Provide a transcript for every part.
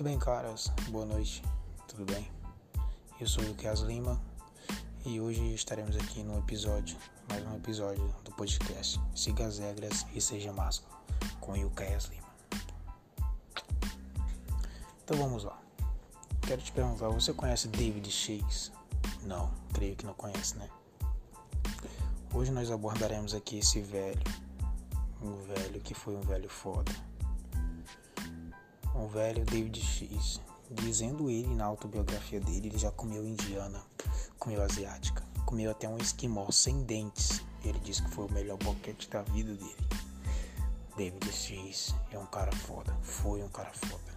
Muito bem, caras. Boa noite. Tudo bem? Eu sou o Kias Lima e hoje estaremos aqui no episódio, mais um episódio do podcast Siga as regras e seja másculo com o Kias Lima. Então vamos lá. Quero te perguntar, você conhece David Shakes? Não, creio que não conhece, né? Hoje nós abordaremos aqui esse velho, um velho que foi um velho foda um velho David X, dizendo ele na autobiografia dele, ele já comeu indiana, comeu asiática, comeu até um esquimó sem dentes. Ele disse que foi o melhor boquete da vida dele. David X é um cara foda, foi um cara foda.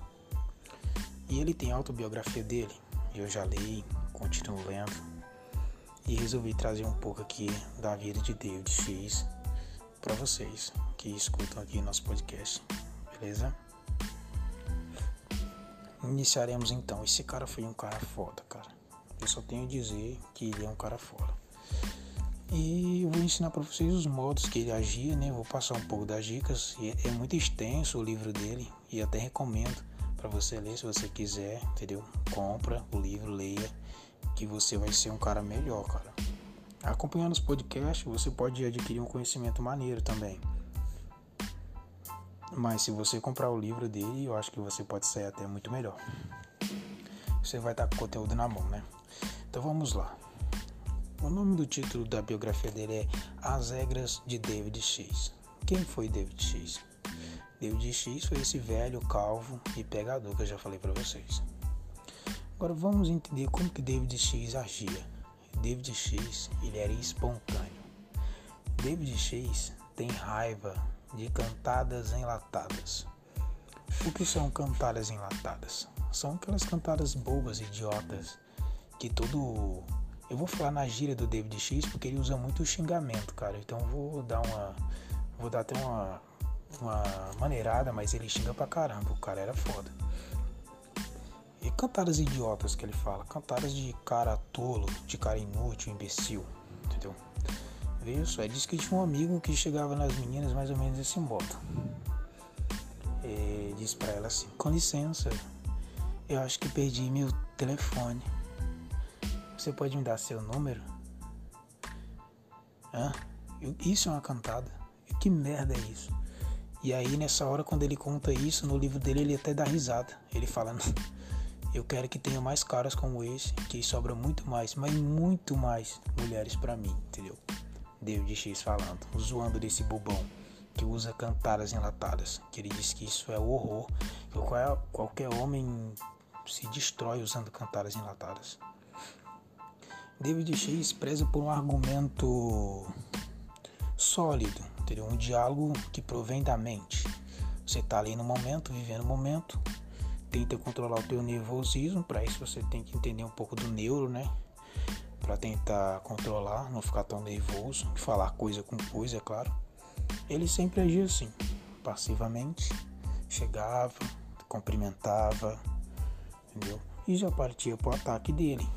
E ele tem a autobiografia dele, eu já li, continuo lendo. E resolvi trazer um pouco aqui da vida de David X para vocês que escutam aqui nosso podcast, beleza? Iniciaremos então. Esse cara foi um cara foda, cara. Eu só tenho a dizer que ele é um cara foda. E vou ensinar para vocês os modos que ele agia, né? Vou passar um pouco das dicas. É muito extenso o livro dele e até recomendo para você ler se você quiser, entendeu? Compra o livro, leia, que você vai ser um cara melhor, cara. Acompanhando os podcasts, você pode adquirir um conhecimento maneiro também. Mas se você comprar o livro dele, eu acho que você pode sair até muito melhor. Você vai estar com o conteúdo na mão, né? Então vamos lá. O nome do título da biografia dele é As Regras de David X. Quem foi David X? David X foi esse velho, calvo e pegador que eu já falei para vocês. Agora vamos entender como que David X agia. David X, ele era espontâneo. David X tem raiva de cantadas enlatadas. O que são cantadas enlatadas? São aquelas cantadas bobas, idiotas, que todo. Eu vou falar na gíria do David X porque ele usa muito xingamento, cara. Então vou dar uma. Vou dar até uma, uma maneirada, mas ele xinga pra caramba. O cara era foda. E cantadas idiotas que ele fala, cantadas de cara tolo, de cara inútil, imbecil, entendeu? Ele disse que tinha um amigo que chegava nas meninas mais ou menos assim modo. E disse para ela assim: Com licença, eu acho que perdi meu telefone. Você pode me dar seu número? Hã? Isso é uma cantada. Que merda é isso? E aí nessa hora quando ele conta isso no livro dele ele até dá risada. Ele fala: Eu quero que tenha mais caras como esse, que sobra muito mais, mas muito mais mulheres para mim, entendeu? David X falando, zoando desse bobão que usa cantadas enlatadas, que ele diz que isso é o horror, que qualquer homem se destrói usando cantadas enlatadas. David X preza por um argumento sólido, entendeu? um diálogo que provém da mente. Você está ali no momento, vivendo o momento, tenta controlar o teu nervosismo, para isso você tem que entender um pouco do neuro, né? Para tentar controlar, não ficar tão nervoso, falar coisa com coisa, é claro. Ele sempre agia assim, passivamente, chegava, cumprimentava, entendeu? E já partia para o ataque dele.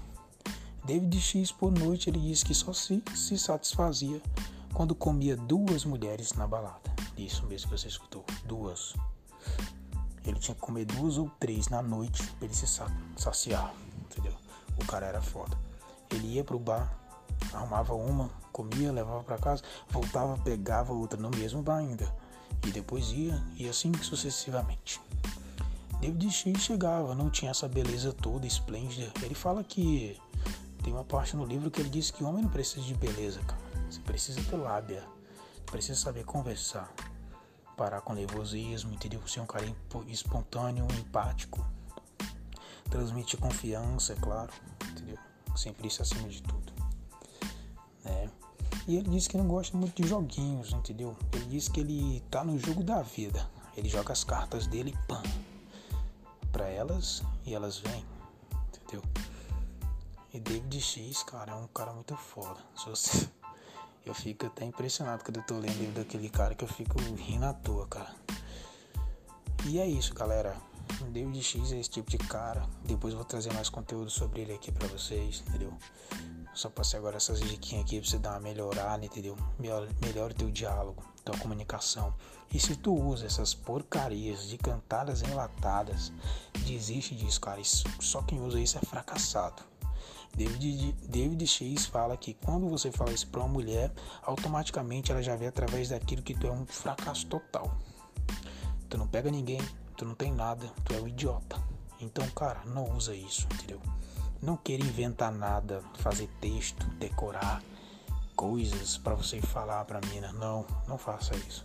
David X por noite ele disse que só se, se satisfazia quando comia duas mulheres na balada. Isso mesmo que você escutou, duas. Ele tinha que comer duas ou três na noite para ele se saciar, entendeu? O cara era foda. Ele ia pro bar, arrumava uma, comia, levava para casa, voltava, pegava outra no mesmo bar ainda. E depois ia, e assim sucessivamente. David X chegava, não tinha essa beleza toda esplêndida. Ele fala que tem uma parte no livro que ele diz que homem não precisa de beleza, cara. Você precisa ter lábia, precisa saber conversar, parar com nervosismo, entendeu? Ser um cara espontâneo, empático, transmitir confiança, é claro, entendeu? Sempre isso acima de tudo. Né? E ele disse que não gosta muito de joguinhos, entendeu? Ele disse que ele tá no jogo da vida. Ele joga as cartas dele e para elas e elas vêm, entendeu? E David X, cara, é um cara muito foda. Eu fico até impressionado quando eu tô lendo daquele cara que eu fico rindo à toa, cara. E é isso, galera. O David X é esse tipo de cara. Depois eu vou trazer mais conteúdo sobre ele aqui pra vocês, entendeu? Só passei agora essas diquinhas aqui pra você dar uma melhorada, entendeu? Melhora teu diálogo, tua comunicação. E se tu usa essas porcarias de cantadas enlatadas, desiste disso, cara. Isso, só quem usa isso é fracassado. David, David X fala que quando você fala isso pra uma mulher, automaticamente ela já vê através daquilo que tu é um fracasso total. Tu não pega ninguém, tu não tem nada, tu é um idiota. Então, cara, não usa isso, entendeu? Não queira inventar nada, fazer texto, decorar coisas para você falar pra mina. Não, não faça isso.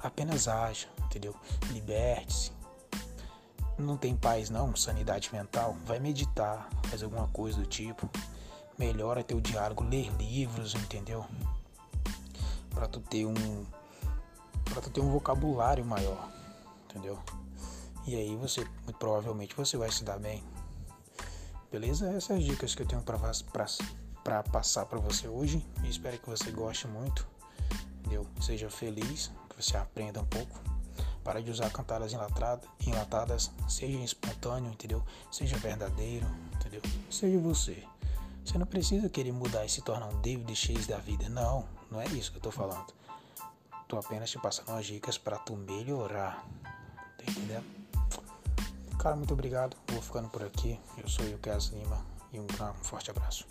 Apenas haja, entendeu? Liberte-se. Não tem paz não, sanidade mental. Vai meditar, faz alguma coisa do tipo. Melhora teu diálogo, ler livros, entendeu? Para tu ter um para tu ter um vocabulário maior, entendeu? E aí você, muito provavelmente, você vai se dar bem. Beleza? Essas dicas que eu tenho para passar para você hoje. E espero que você goste muito. Entendeu? Seja feliz, que você aprenda um pouco. Para de usar cantadas enlatadas, enlatadas, seja espontâneo, entendeu? Seja verdadeiro, entendeu? Seja você. Você não precisa querer mudar e se tornar um David X da vida. Não, não é isso que eu tô falando. Tô apenas te passando as dicas para tu melhorar. Entendendo? Cara, muito obrigado. Vou ficando por aqui. Eu sou o Lucas Lima e um, um forte abraço.